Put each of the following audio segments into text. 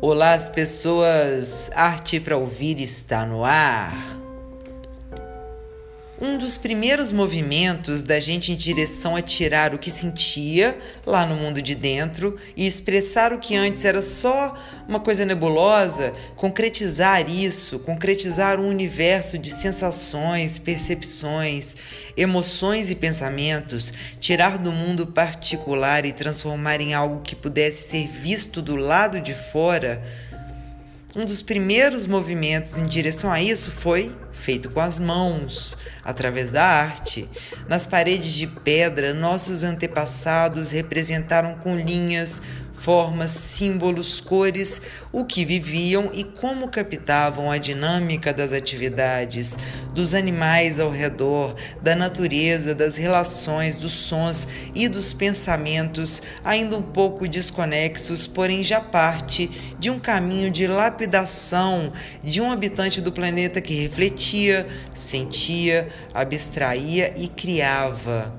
Olá, as pessoas! Arte para ouvir está no ar. Um dos primeiros movimentos da gente em direção a tirar o que sentia lá no mundo de dentro e expressar o que antes era só uma coisa nebulosa, concretizar isso, concretizar um universo de sensações, percepções, emoções e pensamentos, tirar do mundo particular e transformar em algo que pudesse ser visto do lado de fora um dos primeiros movimentos em direção a isso foi feito com as mãos, através da arte. Nas paredes de pedra, nossos antepassados representaram com linhas, formas, símbolos, cores, o que viviam e como captavam a dinâmica das atividades, dos animais ao redor, da natureza, das relações, dos sons e dos pensamentos, ainda um pouco desconexos, porém já parte de um caminho de lapidação de um habitante do planeta que refletia, sentia, abstraía e criava.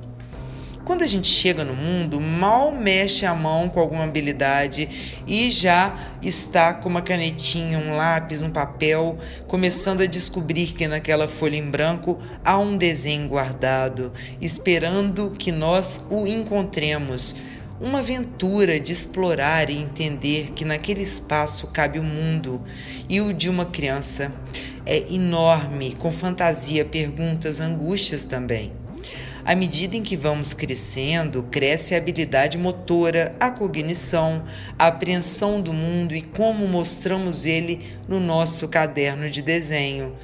Quando a gente chega no mundo, mal mexe a mão com alguma habilidade e já está com uma canetinha, um lápis, um papel, começando a descobrir que naquela folha em branco há um desenho guardado, esperando que nós o encontremos uma aventura de explorar e entender que naquele espaço cabe o mundo e o de uma criança é enorme, com fantasia, perguntas, angústias também. À medida em que vamos crescendo, cresce a habilidade motora, a cognição, a apreensão do mundo e como mostramos ele no nosso caderno de desenho.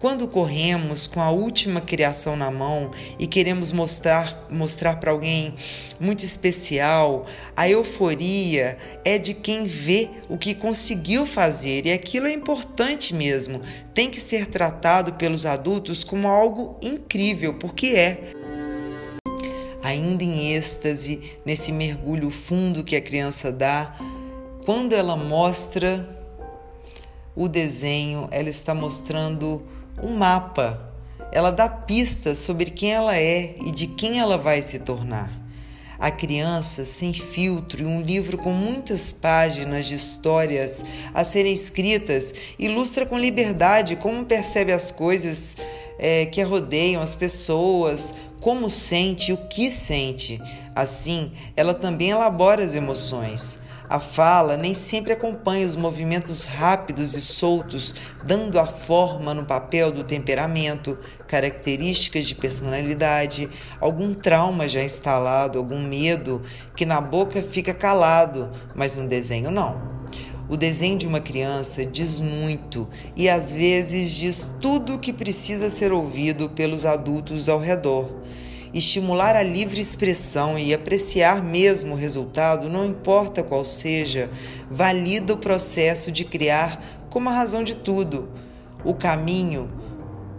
Quando corremos com a última criação na mão e queremos mostrar mostrar para alguém muito especial, a euforia é de quem vê o que conseguiu fazer e aquilo é importante mesmo. Tem que ser tratado pelos adultos como algo incrível, porque é ainda em êxtase, nesse mergulho fundo que a criança dá, quando ela mostra o desenho, ela está mostrando um mapa. Ela dá pistas sobre quem ela é e de quem ela vai se tornar. A criança sem filtro e um livro com muitas páginas de histórias a serem escritas ilustra com liberdade como percebe as coisas é, que a rodeiam, as pessoas, como sente, o que sente. Assim, ela também elabora as emoções. A fala nem sempre acompanha os movimentos rápidos e soltos, dando a forma no papel do temperamento, características de personalidade, algum trauma já instalado, algum medo que na boca fica calado, mas no desenho não. O desenho de uma criança diz muito e às vezes diz tudo o que precisa ser ouvido pelos adultos ao redor. Estimular a livre expressão e apreciar mesmo o resultado, não importa qual seja, valida o processo de criar como a razão de tudo. O caminho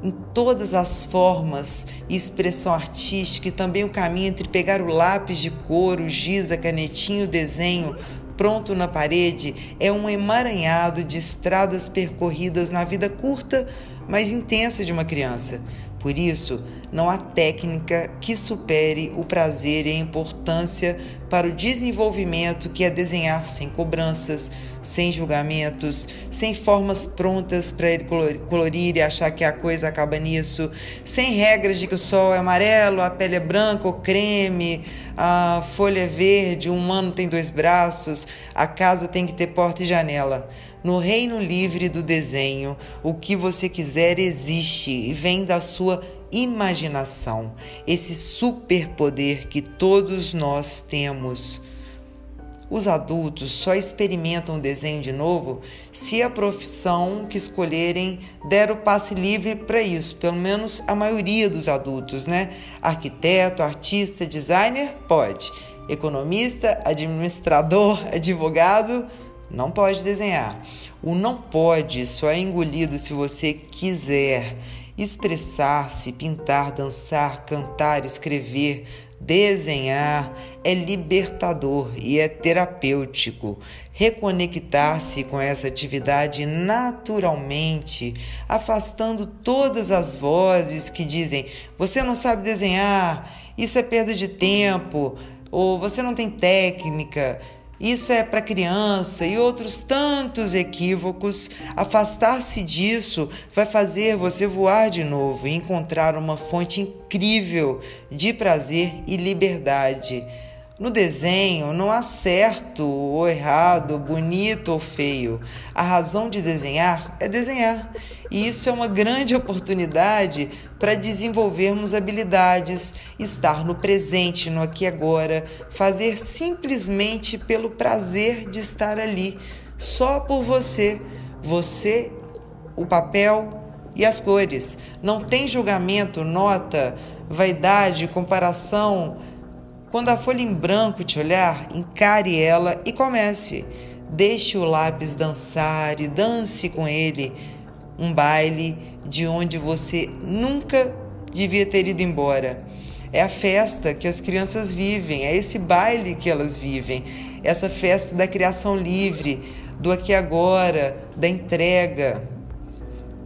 em todas as formas e expressão artística e também o caminho entre pegar o lápis de cor, o giz, a canetinha, o desenho, pronto na parede é um emaranhado de estradas percorridas na vida curta, mas intensa de uma criança. Por isso, não há técnica que supere o prazer e a importância para o desenvolvimento que é desenhar sem cobranças, sem julgamentos, sem formas prontas para ele colorir e achar que a coisa acaba nisso, sem regras de que o sol é amarelo, a pele é branca ou creme, a folha é verde, um humano tem dois braços, a casa tem que ter porta e janela. No reino livre do desenho, o que você quiser existe e vem da sua imaginação, esse superpoder que todos nós temos. Os adultos só experimentam o desenho de novo se a profissão que escolherem der o passe livre para isso, pelo menos a maioria dos adultos, né? Arquiteto, artista, designer, pode. Economista, administrador, advogado, não pode desenhar. O não pode só é engolido se você quiser expressar-se, pintar, dançar, cantar, escrever, desenhar é libertador e é terapêutico. Reconectar-se com essa atividade naturalmente, afastando todas as vozes que dizem: você não sabe desenhar, isso é perda de tempo, ou você não tem técnica Isso é para criança e outros tantos equívocos. Afastar-se disso vai fazer você voar de novo e encontrar uma fonte incrível de prazer e liberdade. No desenho não há certo ou errado, bonito ou feio. A razão de desenhar é desenhar. E isso é uma grande oportunidade para desenvolvermos habilidades, estar no presente, no aqui e agora, fazer simplesmente pelo prazer de estar ali, só por você. Você, o papel e as cores. Não tem julgamento, nota, vaidade, comparação quando a folha em branco te olhar, encare ela e comece. Deixe o lápis dançar e dance com ele um baile de onde você nunca devia ter ido embora. É a festa que as crianças vivem, é esse baile que elas vivem, essa festa da criação livre, do aqui e agora, da entrega,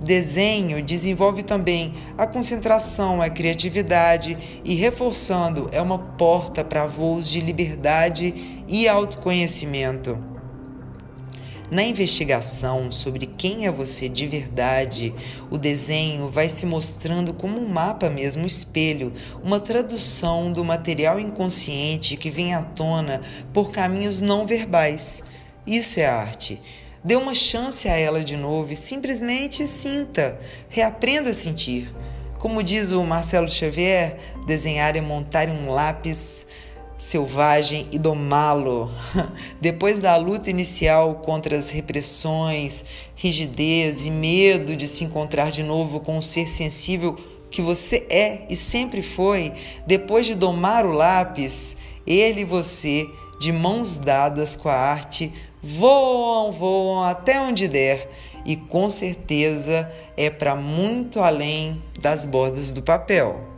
Desenho desenvolve também a concentração, a criatividade e, reforçando, é uma porta para voos de liberdade e autoconhecimento. Na investigação sobre quem é você de verdade, o desenho vai se mostrando como um mapa mesmo, um espelho, uma tradução do material inconsciente que vem à tona por caminhos não verbais. Isso é arte. Dê uma chance a ela de novo e simplesmente sinta, reaprenda a sentir. Como diz o Marcelo Xavier, desenhar é montar um lápis selvagem e domá-lo. Depois da luta inicial contra as repressões, rigidez e medo de se encontrar de novo com um ser sensível que você é e sempre foi, depois de domar o lápis, ele e você, de mãos dadas com a arte, voam, voam até onde der e com certeza é para muito além das bordas do papel.